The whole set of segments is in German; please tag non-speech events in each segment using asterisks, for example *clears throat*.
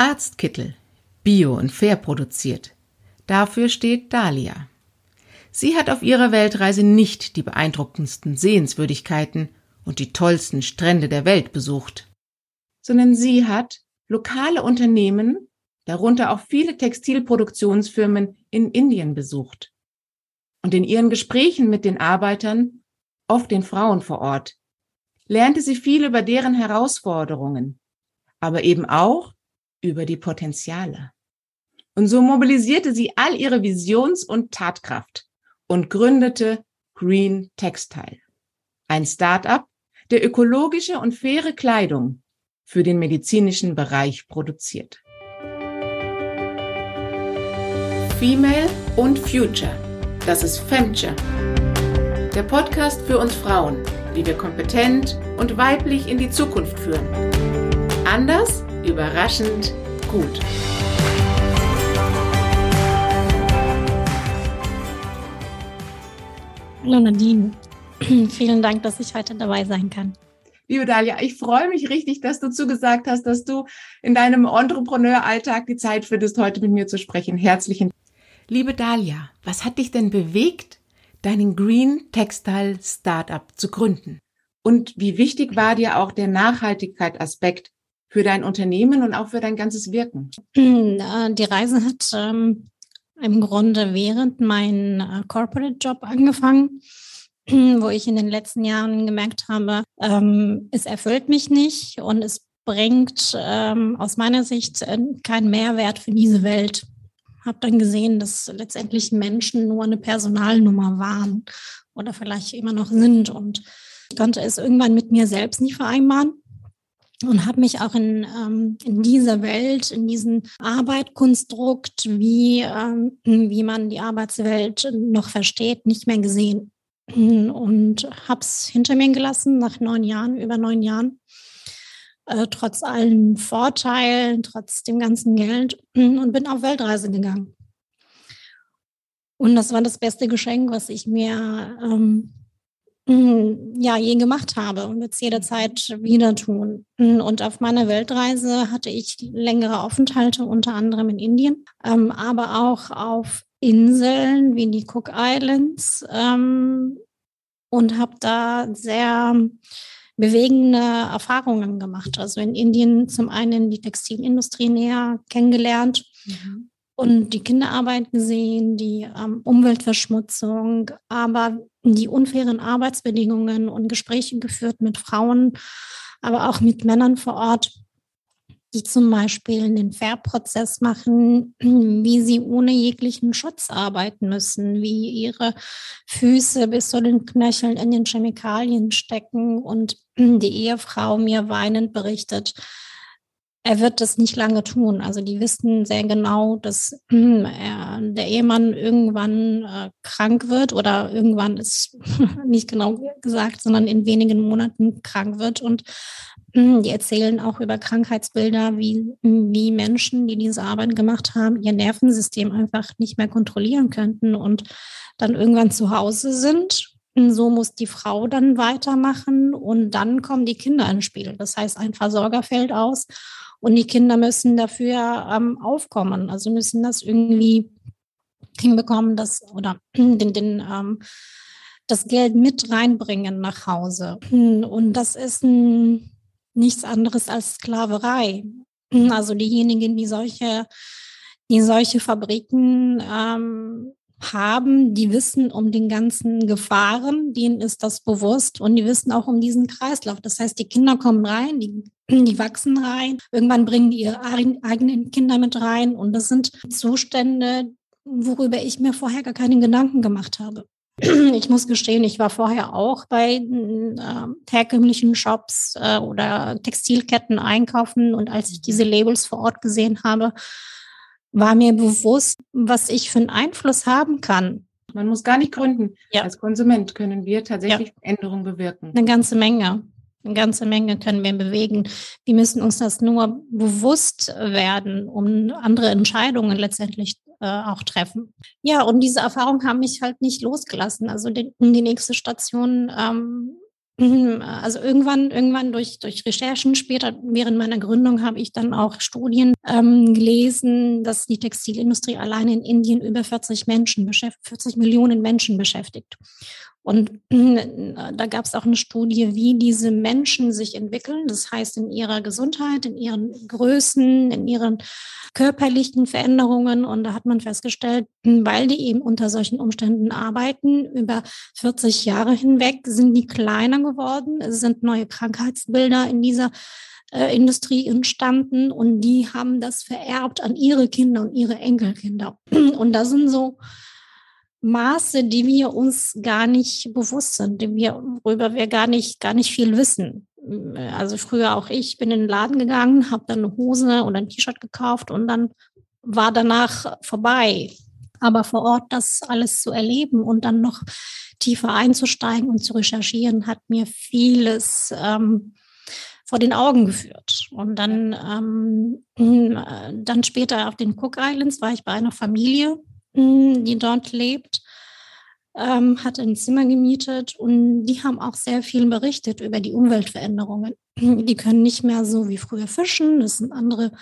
Arztkittel, bio und fair produziert. Dafür steht Dahlia. Sie hat auf ihrer Weltreise nicht die beeindruckendsten Sehenswürdigkeiten und die tollsten Strände der Welt besucht, sondern sie hat lokale Unternehmen, darunter auch viele Textilproduktionsfirmen in Indien besucht. Und in ihren Gesprächen mit den Arbeitern, oft den Frauen vor Ort, lernte sie viel über deren Herausforderungen, aber eben auch über die Potenziale. Und so mobilisierte sie all ihre Visions- und Tatkraft und gründete Green Textile, ein Start-up, der ökologische und faire Kleidung für den medizinischen Bereich produziert. Female und Future. Das ist Femture. Der Podcast für uns Frauen, wie wir kompetent und weiblich in die Zukunft führen. Anders, überraschend, gut. Hallo Nadine, *clears throat* vielen Dank, dass ich heute dabei sein kann. Liebe Dalia, ich freue mich richtig, dass du zugesagt hast, dass du in deinem Entrepreneur-Alltag die Zeit findest, heute mit mir zu sprechen. Herzlichen Liebe Dalia, was hat dich denn bewegt, deinen Green Textile Startup zu gründen? Und wie wichtig war dir auch der Nachhaltigkeit-Aspekt für dein Unternehmen und auch für dein ganzes Wirken? Die Reise hat ähm, im Grunde während meinem äh, Corporate-Job angefangen, wo ich in den letzten Jahren gemerkt habe, ähm, es erfüllt mich nicht und es bringt ähm, aus meiner Sicht äh, keinen Mehrwert für diese Welt. Habe dann gesehen, dass letztendlich Menschen nur eine Personalnummer waren oder vielleicht immer noch sind und konnte es irgendwann mit mir selbst nicht vereinbaren und habe mich auch in, ähm, in dieser Welt, in diesem Arbeitkonstrukt, wie, ähm, wie man die Arbeitswelt noch versteht, nicht mehr gesehen. Und habe es hinter mir gelassen nach neun Jahren, über neun Jahren, äh, trotz allen Vorteilen, trotz dem ganzen Geld und bin auf Weltreise gegangen. Und das war das beste Geschenk, was ich mir ähm, hm, ja, je gemacht habe und wird es jederzeit wieder tun. Hm, und auf meiner Weltreise hatte ich längere Aufenthalte, unter anderem in Indien, ähm, aber auch auf Inseln wie die Cook Islands ähm, und habe da sehr bewegende Erfahrungen gemacht. Also in Indien zum einen die Textilindustrie näher kennengelernt mhm. Und die Kinderarbeit gesehen, die ähm, Umweltverschmutzung, aber die unfairen Arbeitsbedingungen und Gespräche geführt mit Frauen, aber auch mit Männern vor Ort, die zum Beispiel den Färbprozess machen, *clears throat* wie sie ohne jeglichen Schutz arbeiten müssen, wie ihre Füße bis zu den Knöcheln in den Chemikalien stecken und *clears throat* die Ehefrau mir weinend berichtet, er wird das nicht lange tun. Also die wissen sehr genau, dass äh, *clears throat* der Ehemann irgendwann äh, krank wird oder irgendwann ist *laughs* nicht genau gesagt, sondern in wenigen Monaten krank wird. Und äh, *clears throat* die erzählen auch über Krankheitsbilder, wie, wie Menschen, die diese Arbeit gemacht haben, ihr Nervensystem einfach nicht mehr kontrollieren könnten und dann irgendwann zu Hause sind so muss die Frau dann weitermachen und dann kommen die Kinder ins Spiel. Das heißt, ein Versorger fällt aus und die Kinder müssen dafür ähm, aufkommen, also müssen das irgendwie hinbekommen, das oder *clears throat* den, den ähm, das Geld mit reinbringen nach Hause. Und das ist ein, nichts anderes als Sklaverei. Also diejenigen, die solche, die solche Fabriken ähm, haben, die wissen um den ganzen Gefahren, denen ist das bewusst und die wissen auch um diesen Kreislauf. Das heißt, die Kinder kommen rein, die, die wachsen rein, irgendwann bringen die ihre eigenen Kinder mit rein und das sind Zustände, worüber ich mir vorher gar keine Gedanken gemacht habe. *clears throat* Ich muss gestehen, ich war vorher auch bei äh, herkömmlichen Shops äh, oder Textilketten einkaufen und als ich diese Labels vor Ort gesehen habe, war mir bewusst, was ich für einen Einfluss haben kann. Man muss gar nicht gründen. Ja. Als Konsument können wir tatsächlich ja. Änderungen bewirken. Eine ganze Menge. Eine ganze Menge können wir bewegen. Wir müssen uns das nur bewusst werden, um andere Entscheidungen letztendlich äh, auch treffen. Ja, und diese Erfahrung haben mich halt nicht losgelassen. Also die, die nächste Station ähm, also irgendwann, irgendwann durch, durch Recherchen später während meiner Gründung habe ich dann auch Studien ähm, gelesen, dass die Textilindustrie allein in Indien über 40 Menschen beschäftigt, 40 Millionen Menschen beschäftigt. Und *clears throat* da gab es auch eine Studie, wie diese Menschen sich entwickeln. Das heißt, in ihrer Gesundheit, in ihren Größen, in ihren körperlichen Veränderungen. Und da hat man festgestellt, weil die eben unter solchen Umständen arbeiten, über 40 Jahre hinweg sind die kleiner geworden. Es sind neue Krankheitsbilder in dieser äh, Industrie entstanden und die haben das vererbt an ihre Kinder und ihre Enkelkinder. *clears throat* Und da sind so Maße, die wir uns gar nicht bewusst sind, die wir, worüber wir gar nicht, gar nicht viel wissen. Also früher auch ich bin in den Laden gegangen, habe dann eine Hose oder ein T-Shirt gekauft und dann war danach vorbei. Aber vor Ort das alles zu erleben und dann noch tiefer einzusteigen und zu recherchieren, hat mir vieles ähm, vor den Augen geführt. Und dann, ähm, dann später auf den Cook Islands war ich bei einer Familie, die dort lebt, ähm, hat ein Zimmer gemietet und die haben auch sehr viel berichtet über die Umweltveränderungen. *clears throat* Die können nicht mehr so wie früher fischen, das sind andere,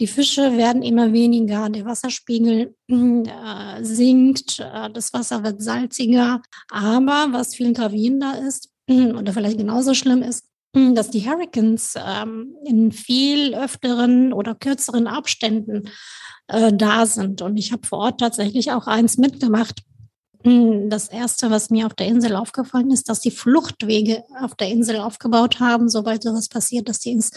die Fische werden immer weniger, der Wasserspiegel *clears throat* äh, sinkt, äh, das Wasser wird salziger. Aber was viel gravierender ist, *clears throat* oder vielleicht genauso schlimm ist, dass die Hurricanes ähm, in viel öfteren oder kürzeren Abständen äh, da sind. Und ich habe vor Ort tatsächlich auch eins mitgemacht. Hm, das erste, was mir auf der Insel aufgefallen ist, dass die Fluchtwege auf der Insel aufgebaut haben, sobald sowas passiert, dass die ins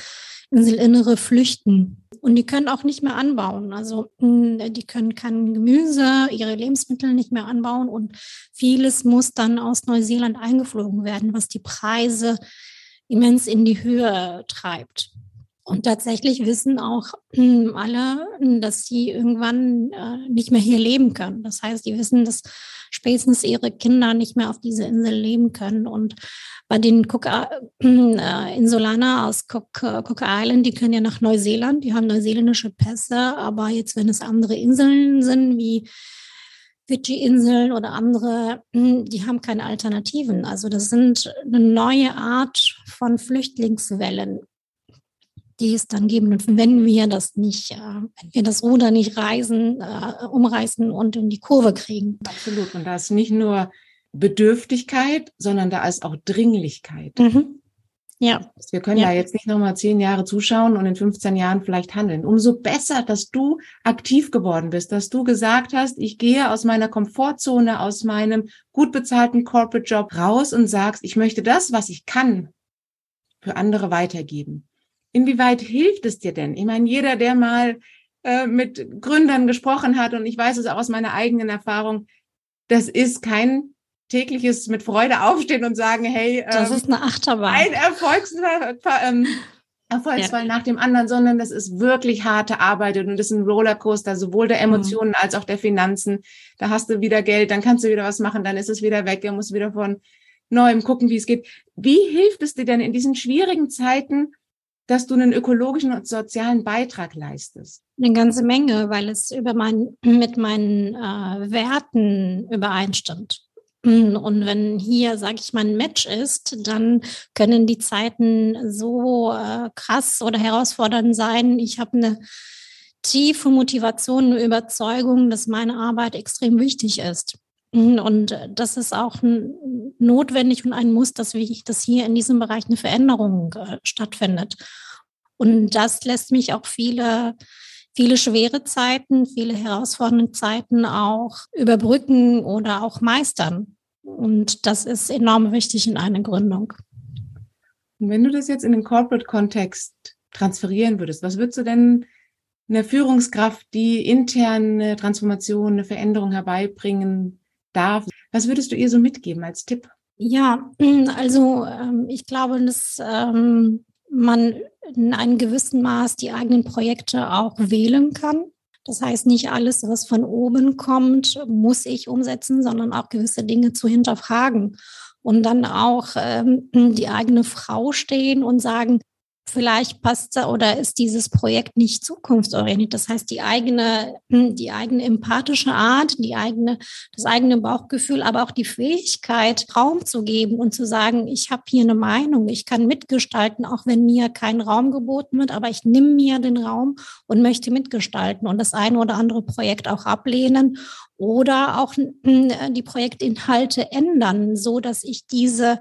Inselinnere flüchten. Und die können auch nicht mehr anbauen. Also hm, die können kein Gemüse, ihre Lebensmittel nicht mehr anbauen und vieles muss dann aus Neuseeland eingeflogen werden, was die Preise immens in die Höhe treibt. Und tatsächlich wissen auch hm, alle, dass sie irgendwann äh, nicht mehr hier leben können. Das heißt, die wissen, dass spätestens ihre Kinder nicht mehr auf dieser Insel leben können. Und bei den Cook, äh, Insulaner aus Cook, äh, Cook Island, die können ja nach Neuseeland, die haben neuseeländische Pässe, aber jetzt, wenn es andere Inseln sind, wie Fidschi-Inseln oder andere, hm, die haben keine Alternativen. Also das sind eine neue Art von Flüchtlingswellen die es dann geben. Und wenn wir das nicht, äh, wenn wir das Ruder nicht reisen, äh, umreißen und in die Kurve kriegen. Absolut. Und da ist nicht nur Bedürftigkeit, sondern da ist auch Dringlichkeit. Mhm. Ja. Wir können ja. da jetzt nicht nochmal zehn Jahre zuschauen und in 15 Jahren vielleicht handeln. Umso besser, dass du aktiv geworden bist, dass du gesagt hast, ich gehe aus meiner Komfortzone, aus meinem gut bezahlten Corporate Job raus und sagst, ich möchte das, was ich kann, für andere weitergeben. Inwieweit hilft es dir denn? Ich meine, jeder, der mal äh, mit Gründern gesprochen hat, und ich weiß es auch aus meiner eigenen Erfahrung, das ist kein tägliches mit Freude aufstehen und sagen, hey, ähm, das ist eine Achterbahn. Ein Erfolgsfall, ähm, Erfolgsfall ja. nach dem anderen, sondern das ist wirklich harte Arbeit und das ist ein Rollercoaster, sowohl der mhm. Emotionen mhm. als auch der Finanzen. Da hast du wieder Geld, dann kannst du wieder was machen, dann ist es wieder weg, du musst wieder von neuem gucken, wie es geht. Wie hilft es dir denn in diesen schwierigen Zeiten, dass du einen ökologischen und sozialen Beitrag leistest? Eine ganze Menge, weil es über mein, *clears throat* mit meinen äh, Werten übereinstimmt. Und wenn hier, sage ich mal, ein Match ist, dann können die Zeiten so äh, krass oder herausfordernd sein. Ich habe eine tiefe Motivation, eine Überzeugung, dass meine Arbeit extrem wichtig ist. Und das ist auch notwendig und ein Muss, dass, dass hier in diesem Bereich eine Veränderung äh, stattfindet. Und das lässt mich auch viele, viele schwere Zeiten, viele herausfordernde Zeiten auch überbrücken oder auch meistern. Und das ist enorm wichtig in einer Gründung. Und wenn du das jetzt in den Corporate-Kontext transferieren würdest, was würdest du denn einer Führungskraft, die interne Transformation, eine Veränderung herbeibringen darf. Was würdest du ihr so mitgeben als Tipp? Ja, *clears throat* also ähm, ich glaube, dass ähm, man in einem gewissen Maß die eigenen Projekte auch wählen kann. Das heißt, nicht alles, was von oben kommt, muss ich umsetzen, sondern auch gewisse Dinge zu hinterfragen und dann auch ähm, die eigene Frau stehen und sagen, vielleicht passt oder ist dieses Projekt nicht zukunftsorientiert. Das heißt, die eigene, hm, die eigene empathische Art, die eigene, das eigene Bauchgefühl, aber auch die Fähigkeit, Raum zu geben und zu sagen, ich habe hier eine Meinung, ich kann mitgestalten, auch wenn mir kein Raum geboten wird, aber ich nehme mir den Raum und möchte mitgestalten und das eine oder andere Projekt auch ablehnen oder auch hm, die Projektinhalte ändern, so dass ich diese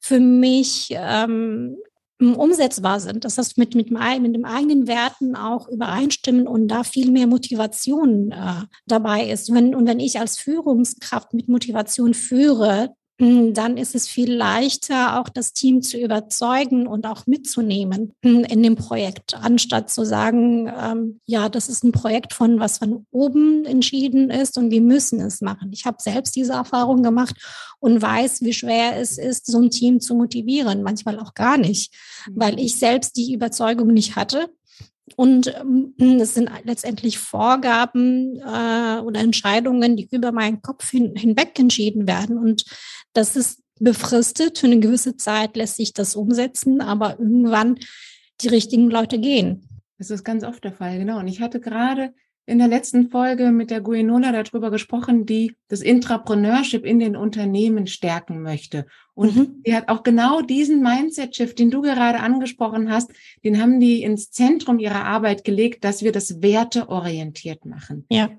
für mich ähm, umsetzbar sind, dass das mit, mit, mit dem eigenen Werten auch übereinstimmen und da viel mehr Motivation äh, dabei ist. Wenn, und wenn ich als Führungskraft mit Motivation führe, dann ist es viel leichter, auch das Team zu überzeugen und auch mitzunehmen hm, in dem Projekt, anstatt zu sagen, ähm, ja, das ist ein Projekt von was von oben entschieden ist und wir müssen es machen. Ich habe selbst diese Erfahrung gemacht und weiß, wie schwer es ist, so ein Team zu motivieren, manchmal auch gar nicht, weil mhm. ich selbst die Überzeugung nicht hatte und ähm, es sind letztendlich Vorgaben äh, oder Entscheidungen, die über meinen Kopf hin, hinweg entschieden werden. Und das ist befristet. Für eine gewisse Zeit lässt sich das umsetzen, aber irgendwann die richtigen Leute gehen. Das ist ganz oft der Fall, genau. Und ich hatte gerade in der letzten Folge mit der Guinola darüber gesprochen, die das Intrapreneurship in den Unternehmen stärken möchte. Und mhm. die hat auch genau diesen Mindset-Shift, den du gerade angesprochen hast, den haben die ins Zentrum ihrer Arbeit gelegt, dass wir das werteorientiert machen. Ja.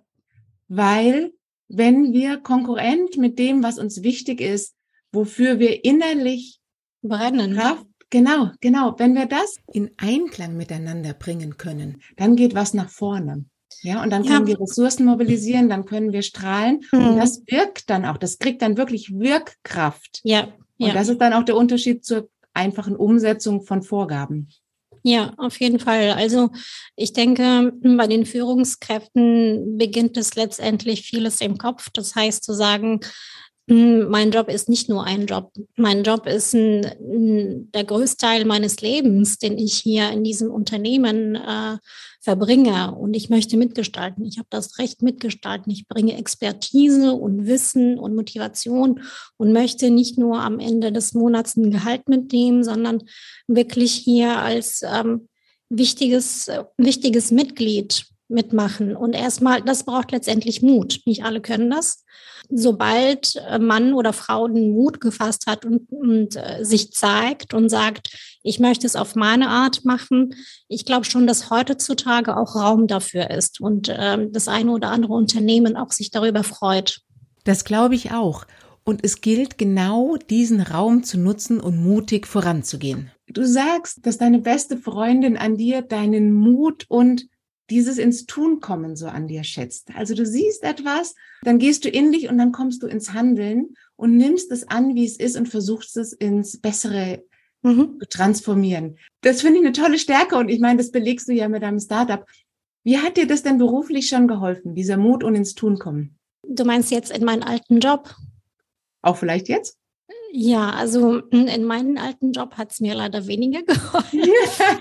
Weil wenn wir konkurrent mit dem, was uns wichtig ist, wofür wir innerlich brennen, Kraft, genau, genau, wenn wir das in Einklang miteinander bringen können, dann geht was nach vorne. Ja, und dann können ja. wir Ressourcen mobilisieren, dann können wir strahlen. Mhm. Und das wirkt dann auch. Das kriegt dann wirklich Wirkkraft. Ja. Und ja. das ist dann auch der Unterschied zur einfachen Umsetzung von Vorgaben. Ja, auf jeden Fall. Also ich denke, bei den Führungskräften beginnt es letztendlich vieles im Kopf. Das heißt zu sagen, mein Job ist nicht nur ein Job. Mein Job ist ein, ein, der Größteil meines Lebens, den ich hier in diesem Unternehmen äh, verbringe. Und ich möchte mitgestalten. Ich habe das Recht mitgestalten. Ich bringe Expertise und Wissen und Motivation und möchte nicht nur am Ende des Monats ein Gehalt mitnehmen, sondern wirklich hier als ähm, wichtiges, wichtiges Mitglied mitmachen. Und erstmal, das braucht letztendlich Mut. Nicht alle können das sobald äh, Mann oder Frau den Mut gefasst hat und, und äh, sich zeigt und sagt, ich möchte es auf meine Art machen, ich glaube schon, dass heutzutage auch Raum dafür ist und äh, das eine oder andere Unternehmen auch sich darüber freut. Das glaube ich auch. Und es gilt genau diesen Raum zu nutzen und mutig voranzugehen. Du sagst, dass deine beste Freundin an dir deinen Mut und dieses ins Tun kommen so an dir schätzt. Also du siehst etwas, dann gehst du in dich und dann kommst du ins Handeln und nimmst es an, wie es ist und versuchst es ins Bessere mhm. zu transformieren. Das finde ich eine tolle Stärke und ich meine, das belegst du ja mit deinem Startup. Wie hat dir das denn beruflich schon geholfen, dieser Mut und ins Tun kommen? Du meinst jetzt in meinen alten Job? Auch vielleicht jetzt? Ja, also in meinem alten Job hat es mir leider weniger *laughs* geholfen.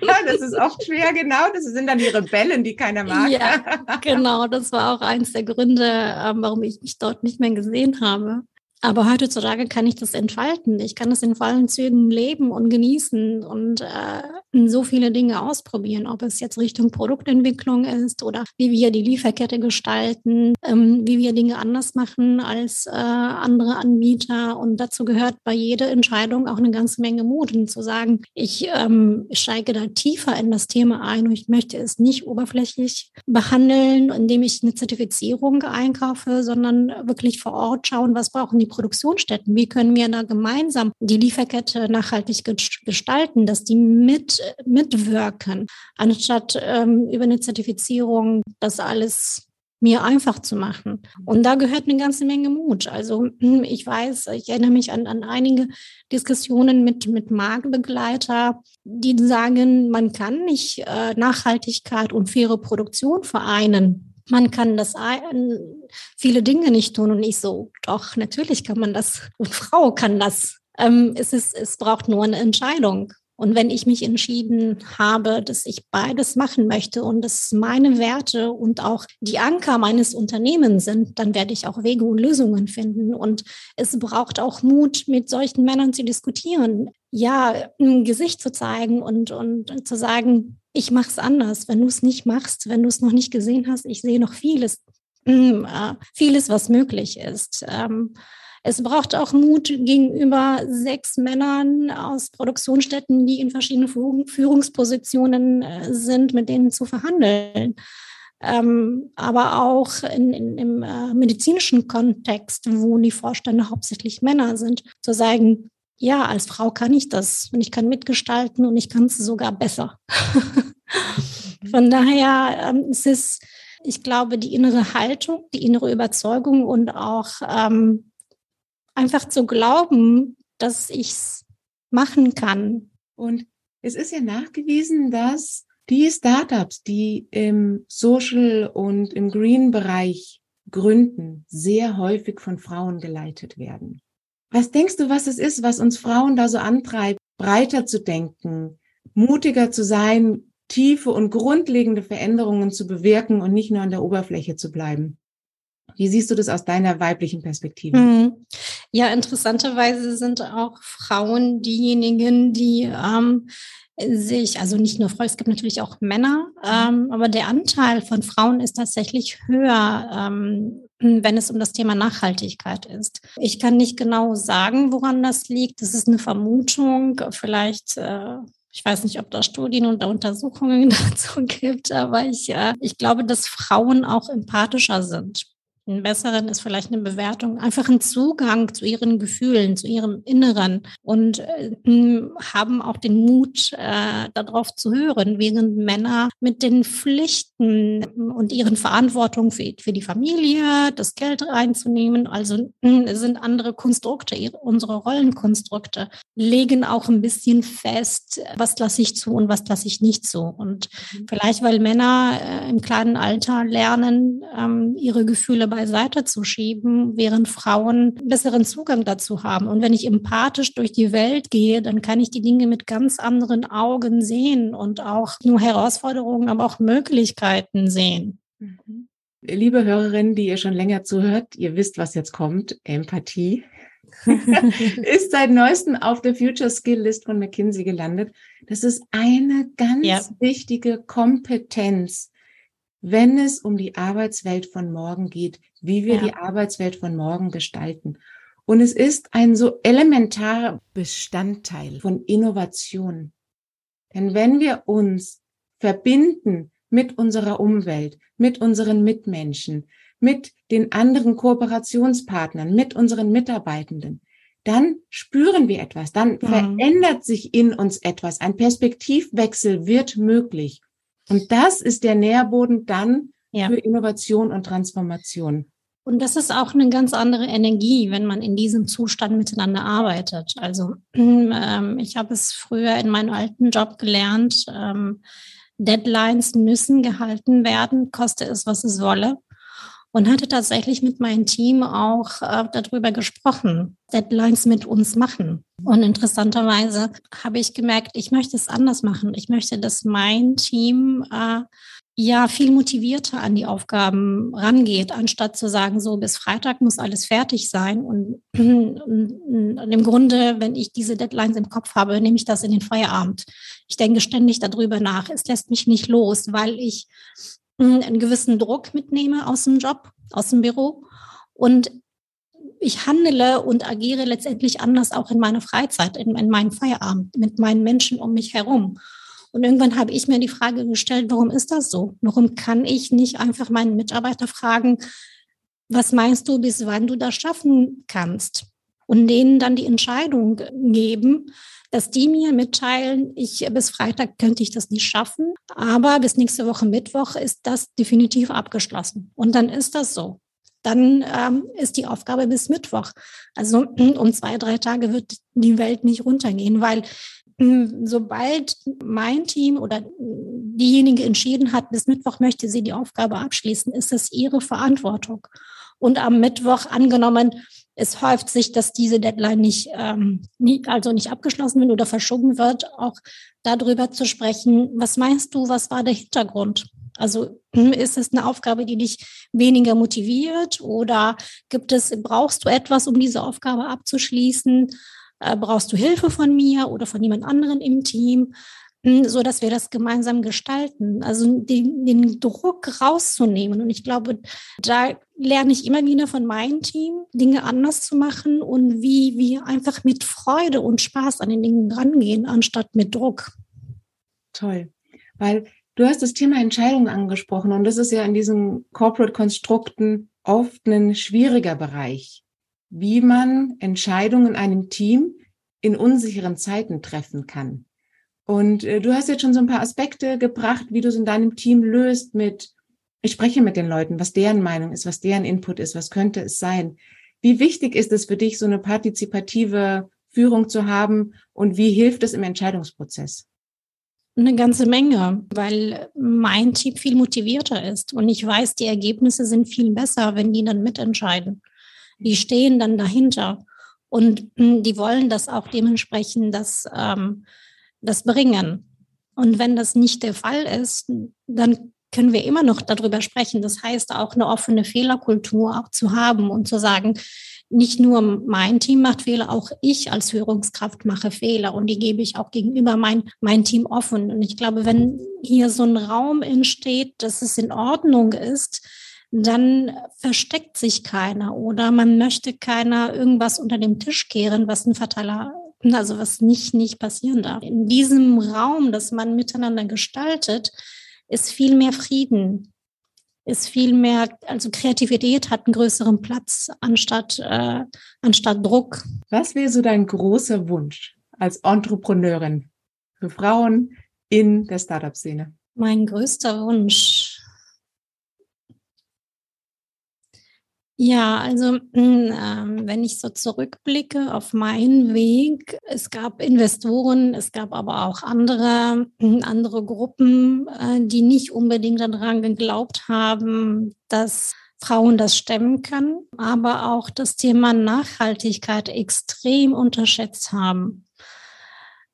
Ja, das ist oft schwer, genau. Das sind dann die Rebellen, die keiner mag. Ja, genau. Das war auch eins der Gründe, ähm, warum ich mich dort nicht mehr gesehen habe. Aber heutzutage kann ich das entfalten. Ich kann das in vollen Zügen leben und genießen und äh, so viele Dinge ausprobieren, ob es jetzt Richtung Produktentwicklung ist oder wie wir die Lieferkette gestalten, ähm, wie wir Dinge anders machen als äh, andere Anbieter. Und dazu gehört bei jeder Entscheidung auch eine ganze Menge Mut, und zu sagen, ich ähm, steige da tiefer in das Thema ein und ich möchte es nicht oberflächlich behandeln, indem ich eine Zertifizierung einkaufe, sondern wirklich vor Ort schauen, was brauchen die Produktionsstätten? Wie können wir da gemeinsam die Lieferkette nachhaltig gestalten, dass die mit, mitwirken, anstatt ähm, über eine Zertifizierung das alles mir einfach zu machen. Und da gehört eine ganze Menge Mut. Also hm, ich weiß, ich erinnere mich an, an einige Diskussionen mit, mit Marktbegleiter, die sagen, man kann nicht äh, Nachhaltigkeit und faire Produktion vereinen man kann das viele Dinge nicht tun und ich so, doch, natürlich kann man das und Frau kann das. Ähm, es, ist, es braucht nur eine Entscheidung. Und wenn ich mich entschieden habe, dass ich beides machen möchte und dass meine Werte und auch die Anker meines Unternehmens sind, dann werde ich auch Wege und Lösungen finden. Und es braucht auch Mut, mit solchen Männern zu diskutieren. ja, ein Gesicht zu zeigen und, und, zu sagen, ich mache es anders. Wenn du es nicht machst, wenn du es noch nicht gesehen hast, ich sehe noch vieles, mm, äh, vieles, was möglich ist. Es braucht auch Mut gegenüber sechs Männern aus Produktionsstätten, die in verschiedenen Führungspositionen äh, sind, mit denen zu verhandeln. Ähm, aber auch in, in, im äh, medizinischen Kontext, wo die Vorstände hauptsächlich Männer sind, zu sagen, ja, als Frau kann ich das und ich kann mitgestalten und ich kann es sogar besser. *laughs* Von daher ähm, es ist ich glaube, die innere Haltung, die innere Überzeugung und auch ähm, einfach zu glauben, dass ich es machen kann. Und es ist ja nachgewiesen, dass die Startups, die im Social und im Green-Bereich gründen, sehr häufig von Frauen geleitet werden. Was denkst du, was es ist, was uns Frauen da so antreibt, breiter zu denken, mutiger zu sein, tiefe und grundlegende Veränderungen zu bewirken und nicht nur an der Oberfläche zu bleiben? Wie siehst du das aus deiner weiblichen Perspektive? Ja, interessanterweise sind auch Frauen diejenigen, die ähm, sich, also nicht nur Frauen, es gibt natürlich auch Männer, ähm, aber der Anteil von Frauen ist tatsächlich höher, ähm, wenn es um das Thema Nachhaltigkeit ist. Ich kann nicht genau sagen, woran das liegt. Das ist eine Vermutung, vielleicht äh, ich weiß nicht, ob da Studien und Untersuchungen *laughs* dazu gibt, aber ich, äh, ich glaube, dass Frauen auch empathischer sind einen besseren ist vielleicht eine Bewertung, einfach einen Zugang zu ihren Gefühlen, zu ihrem Inneren und äh, haben auch den Mut, äh, darauf zu hören, während Männer mit den Pflichten und ihren Verantwortungen für, für die Familie, das Geld reinzunehmen, also äh, sind andere Konstrukte, ihre, unsere Rollenkonstrukte, legen auch ein bisschen fest, was lasse ich zu und was lasse ich nicht zu. Und mhm. vielleicht, weil Männer äh, im kleinen Alter lernen, ähm, ihre Gefühle beiseite zu schieben, während Frauen besseren Zugang dazu haben. Und wenn ich empathisch durch die Welt gehe, dann kann ich die Dinge mit ganz anderen Augen sehen und auch nur Herausforderungen, aber auch Möglichkeiten sehen. Mhm. Liebe Hörerinnen, die ihr schon länger zuhört, ihr wisst, was jetzt kommt, Empathie. *laughs* ist seit neuestem auf der Future Skill List von McKinsey gelandet. Das ist eine ganz ja. wichtige Kompetenz, wenn es um die Arbeitswelt von morgen geht, wie wir ja. die Arbeitswelt von morgen gestalten. Und es ist ein so elementarer Bestandteil von Innovation. Denn wenn wir uns verbinden mit unserer Umwelt, mit unseren Mitmenschen, mit den anderen Kooperationspartnern, mit unseren Mitarbeitenden, dann spüren wir etwas, dann mhm. verändert sich in uns etwas, ein Perspektivwechsel wird möglich. Und das ist der Nährboden dann ja. für Innovation und Transformation. Und das ist auch eine ganz andere Energie, wenn man in diesem Zustand miteinander arbeitet. Also *clears throat* ähm, ich habe es früher in meinem alten Job gelernt, ähm, Deadlines müssen gehalten werden, koste es, was es wolle. Und hatte tatsächlich mit meinem Team auch äh, darüber gesprochen, Deadlines mit uns machen. Und interessanterweise habe ich gemerkt, ich möchte es anders machen. Ich möchte, dass mein Team äh, ja viel motivierter an die Aufgaben rangeht, anstatt zu sagen, so bis Freitag muss alles fertig sein. Und, und, und, im Grunde, wenn ich diese Deadlines im Kopf habe, nehme ich das in den Feierabend. Ich denke ständig darüber nach. Es lässt mich nicht los, weil ich einen gewissen Druck mitnehme aus dem Job, aus dem Büro. Und ich handle und agiere letztendlich anders auch in meiner Freizeit, in, in meinem Feierabend, mit meinen Menschen um mich herum. Und irgendwann habe ich mir die Frage gestellt, warum ist das so? Warum kann ich nicht einfach meinen Mitarbeiter fragen, was meinst du, bis wann du das schaffen kannst? Und denen dann die Entscheidung geben, dass die mir mitteilen, ich bis Freitag könnte ich das nicht schaffen, aber bis nächste Woche Mittwoch ist das definitiv abgeschlossen. Und dann ist das so. Dann ähm, ist die Aufgabe bis Mittwoch. Also *clears throat* um zwei, drei Tage wird die Welt nicht runtergehen, weil hm, sobald mein Team oder diejenige entschieden hat, bis Mittwoch möchte sie die Aufgabe abschließen, ist es ihre Verantwortung. Und am Mittwoch angenommen, es häuft sich, dass diese Deadline nicht, ähm, nie, also nicht abgeschlossen wird oder verschoben wird, auch darüber zu sprechen, was meinst du, was war der Hintergrund? Also hm, ist es eine Aufgabe, die dich weniger motiviert oder gibt es, brauchst du etwas, um diese Aufgabe abzuschließen? Äh, brauchst du Hilfe von mir oder von jemand anderen im Team? Hm, so dass wir das gemeinsam gestalten. Also den, den, Druck rauszunehmen. Und ich glaube, da lerne ich immer wieder von meinem Team, Dinge anders zu machen und wie wir einfach mit Freude und Spaß an den Dingen rangehen, anstatt mit Druck. Toll. Weil du hast das Thema Entscheidungen angesprochen und das ist ja in diesen Corporate-Konstrukten oft ein schwieriger Bereich, wie man Entscheidungen in einem Team in unsicheren Zeiten treffen kann. Und äh, du hast jetzt schon so ein paar Aspekte gebracht, wie du es in deinem Team löst mit, ich spreche mit den Leuten, was deren Meinung ist, was deren Input ist, was könnte es sein. Wie wichtig ist es für dich, so eine partizipative Führung zu haben und wie hilft es im Entscheidungsprozess? Eine ganze Menge, weil mein Team viel motivierter ist und ich weiß, die Ergebnisse sind viel besser, wenn die dann mitentscheiden. Die stehen dann dahinter und hm, die wollen das auch dementsprechend, dass ähm, das bringen. Und wenn das nicht der Fall ist, dann können wir immer noch darüber sprechen. Das heißt, auch eine offene Fehlerkultur auch zu haben und zu sagen, nicht nur mein Team macht Fehler, auch ich als Führungskraft mache Fehler und die gebe ich auch gegenüber mein, mein Team offen. Und ich glaube, wenn hier so ein Raum entsteht, dass es in Ordnung ist, dann versteckt sich keiner oder man möchte keiner irgendwas unter dem Tisch kehren, was ein fataler also was nicht, nicht passieren darf. In diesem Raum, das man miteinander gestaltet, ist viel mehr Frieden, ist viel mehr, also Kreativität hat einen größeren Platz anstatt, äh, anstatt Druck. Was wäre so dein großer Wunsch als Entrepreneurin für Frauen in der Startup-Szene? Mein größter Wunsch Ja, also mm, ähm, wenn ich so zurückblicke auf meinen Weg, es gab Investoren, es gab aber auch andere, mm, andere Gruppen, äh, die nicht unbedingt daran geglaubt haben, dass Frauen das stemmen können, aber auch das Thema Nachhaltigkeit extrem unterschätzt haben.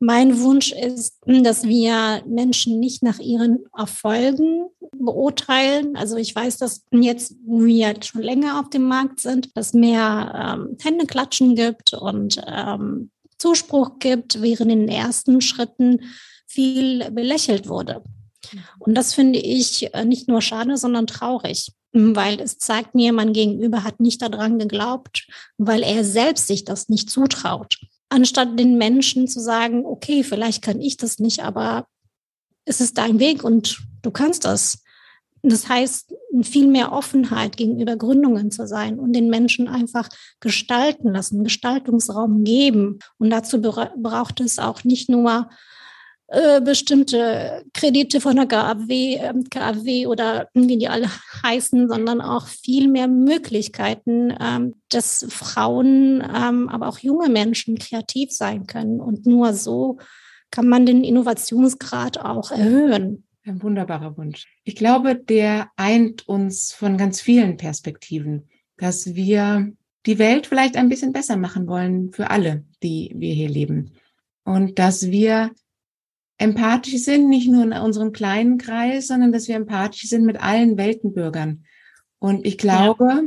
Mein Wunsch ist, dass wir Menschen nicht nach ihren Erfolgen beurteilen. Also ich weiß, dass jetzt, wo wir schon länger auf dem Markt sind, dass mehr ähm, Händeklatschen gibt und ähm, Zuspruch gibt, während in den ersten Schritten viel belächelt wurde. Und das finde ich äh, nicht nur schade, sondern traurig, weil es zeigt mir, mein Gegenüber hat nicht daran geglaubt, weil er selbst sich das nicht zutraut anstatt den Menschen zu sagen, okay, vielleicht kann ich das nicht, aber es ist dein Weg und du kannst das. Das heißt, viel mehr Offenheit gegenüber Gründungen zu sein und den Menschen einfach gestalten lassen, Gestaltungsraum geben. Und dazu braucht es auch nicht nur äh, bestimmte Kredite von der KfW, äh, KfW oder wie die alle heißen, sondern auch viel mehr Möglichkeiten, ähm, dass Frauen, ähm, aber auch junge Menschen kreativ sein können. Und nur so kann man den Innovationsgrad auch erhöhen. Ein wunderbarer Wunsch. Ich glaube, der eint uns von ganz vielen Perspektiven, dass wir die Welt vielleicht ein bisschen besser machen wollen für alle, die wir hier leben. Und dass wir empathisch sind, nicht nur in unserem kleinen Kreis, sondern dass wir empathisch sind mit allen Weltenbürgern. Und ich glaube, ja.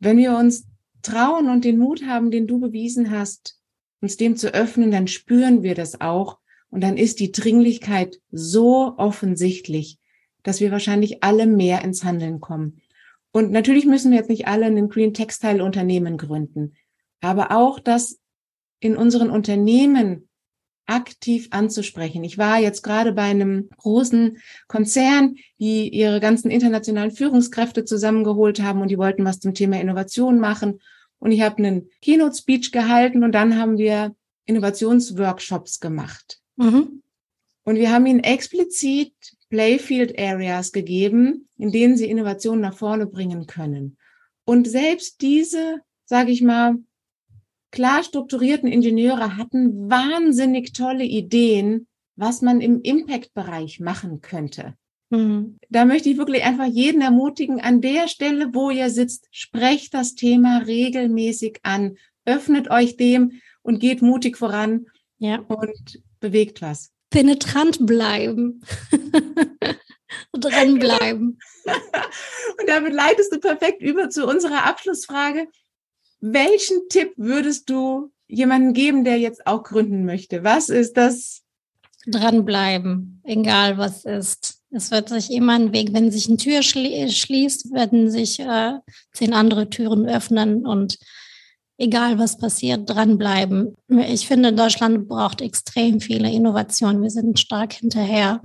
wenn wir uns trauen und den Mut haben, den du bewiesen hast, uns dem zu öffnen, dann spüren wir das auch. Und dann ist die Dringlichkeit so offensichtlich, dass wir wahrscheinlich alle mehr ins Handeln kommen. Und natürlich müssen wir jetzt nicht alle ein Green Textile Unternehmen gründen, aber auch, dass in unseren Unternehmen aktiv anzusprechen. Ich war jetzt gerade bei einem großen Konzern, die ihre ganzen internationalen Führungskräfte zusammengeholt haben und die wollten was zum Thema Innovation machen. Und ich habe einen Keynote-Speech gehalten und dann haben wir Innovationsworkshops gemacht. Mhm. Und wir haben ihnen explizit Playfield Areas gegeben, in denen sie Innovationen nach vorne bringen können. Und selbst diese, sage ich mal, klar strukturierten Ingenieure hatten wahnsinnig tolle Ideen, was man im Impact-Bereich machen könnte. Mhm. Da möchte ich wirklich einfach jeden ermutigen, an der Stelle, wo ihr sitzt, sprecht das Thema regelmäßig an, öffnet euch dem und geht mutig voran ja. und bewegt was. Penetrant bleiben. *laughs* Drin bleiben. und damit leitest du perfekt über zu unserer Abschlussfrage. Welchen Tipp würdest du jemanden geben, der jetzt auch gründen möchte? Was ist das? Dranbleiben, egal was ist. Es wird sich immer ein Weg, wenn sich eine Tür schli schließt, werden sich äh, zehn andere Türen öffnen und egal was passiert, dranbleiben. Ich finde, Deutschland braucht extrem viele Innovationen. Wir sind stark hinterher.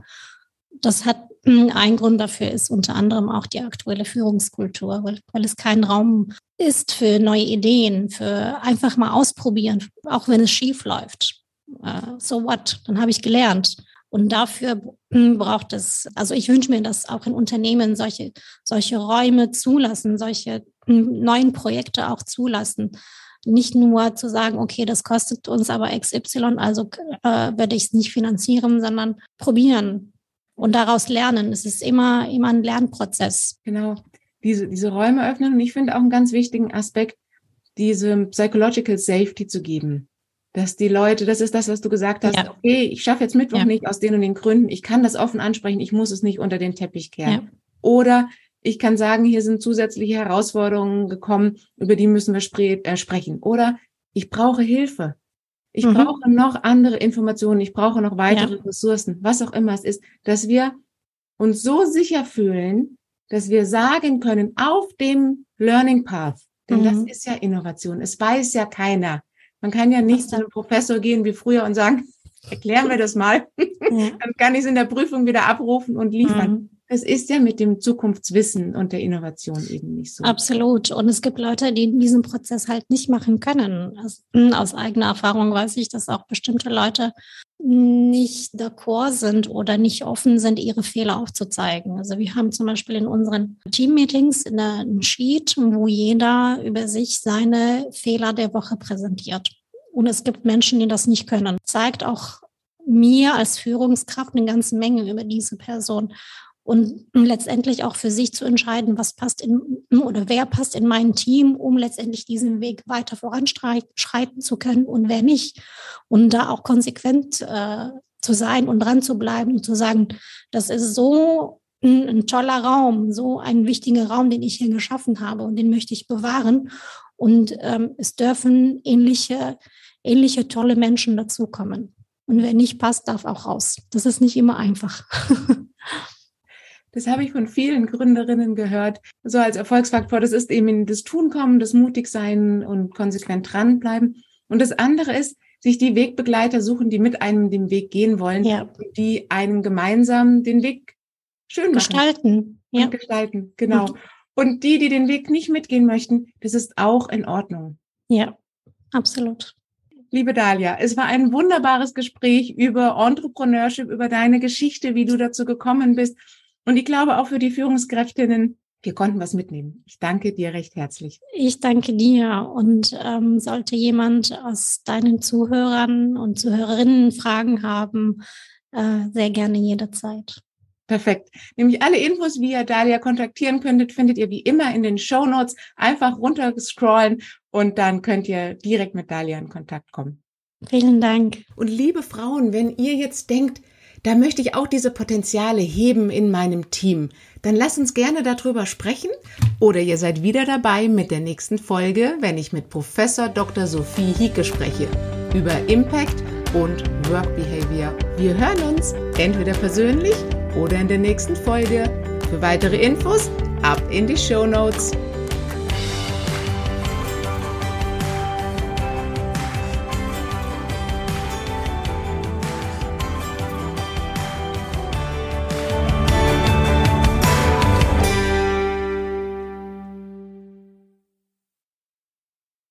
Das hat ein Grund dafür ist unter anderem auch die aktuelle Führungskultur, weil, weil es kein Raum ist für neue Ideen, für einfach mal ausprobieren, auch wenn es schief läuft. Uh, so what? Dann habe ich gelernt. Und dafür braucht es, also ich wünsche mir, dass auch in Unternehmen solche, solche Räume zulassen, solche hm, neuen Projekte auch zulassen. Nicht nur zu sagen, okay, das kostet uns aber XY, also äh, werde ich es nicht finanzieren, sondern probieren und daraus lernen. Es ist immer, immer ein Lernprozess. Genau. Diese, diese Räume öffnen. Und ich finde auch einen ganz wichtigen Aspekt, diese Psychological Safety zu geben dass die Leute, das ist das, was du gesagt hast, ja. okay, ich schaffe jetzt Mittwoch ja. nicht aus den und den Gründen, ich kann das offen ansprechen, ich muss es nicht unter den Teppich kehren. Ja. Oder ich kann sagen, hier sind zusätzliche Herausforderungen gekommen, über die müssen wir spre äh, sprechen. Oder ich brauche Hilfe. Ich mhm. brauche noch andere Informationen, ich brauche noch weitere Ressourcen, was auch immer es ist, dass wir uns so sicher fühlen, dass wir sagen können, auf dem Learning Path, denn mhm. das ist ja Innovation, es weiß ja keiner, man kann ja nicht zu einem Professor gehen wie früher und sagen, *laughs* erklären wir das mal. Ja. *laughs* Dann kann ich es in der Prüfung wieder abrufen und liefern. Mhm. Es ist ja mit dem Zukunftswissen und der Innovation eben nicht so. Absolut. Und es gibt Leute, die diesen Prozess halt nicht machen können. Aus, aus eigener Erfahrung weiß ich, dass auch bestimmte Leute nicht d'accord sind oder nicht offen sind, ihre Fehler aufzuzeigen. Also wir haben zum Beispiel in unseren Teammeetings ein Sheet, wo jeder über sich seine Fehler der Woche präsentiert. Und es gibt Menschen, die das nicht können. Zeigt auch mir als Führungskraft eine ganze Menge über diese Person und letztendlich auch für sich zu entscheiden, was passt in oder wer passt in mein Team, um letztendlich diesen Weg weiter voranschreiten zu können und wer nicht. Und da auch konsequent äh, zu sein und dran zu bleiben und zu sagen, das ist so ein, ein toller Raum, so ein wichtiger Raum, den ich hier geschaffen habe und den möchte ich bewahren. Und ähm, es dürfen ähnliche, ähnliche tolle Menschen dazukommen. Und wer nicht passt, darf auch raus. Das ist nicht immer einfach. *laughs* Das habe ich von vielen Gründerinnen gehört. So als Erfolgsfaktor, das ist eben das Tun kommen, das mutig sein und konsequent dranbleiben. Und das andere ist, sich die Wegbegleiter suchen, die mit einem den Weg gehen wollen, ja. die einem gemeinsam den Weg schön gestalten. Ja. gestalten, genau. Und die, die den Weg nicht mitgehen möchten, das ist auch in Ordnung. Ja, absolut. Liebe Dalia, es war ein wunderbares Gespräch über Entrepreneurship, über deine Geschichte, wie du dazu gekommen bist. Und ich glaube auch für die Führungskräftinnen, wir konnten was mitnehmen. Ich danke dir recht herzlich. Ich danke dir. Und ähm, sollte jemand aus deinen Zuhörern und Zuhörerinnen Fragen haben, äh, sehr gerne jederzeit. Perfekt. Nämlich alle Infos, wie ihr Dalia kontaktieren könntet, findet ihr wie immer in den Show Notes. Einfach runter scrollen und dann könnt ihr direkt mit Dalia in Kontakt kommen. Vielen Dank. Und liebe Frauen, wenn ihr jetzt denkt, da möchte ich auch diese Potenziale heben in meinem Team. Dann lasst uns gerne darüber sprechen oder ihr seid wieder dabei mit der nächsten Folge, wenn ich mit Professor Dr. Sophie Hieke spreche über Impact und Work Behavior. Wir hören uns entweder persönlich oder in der nächsten Folge. Für weitere Infos ab in die Show Notes.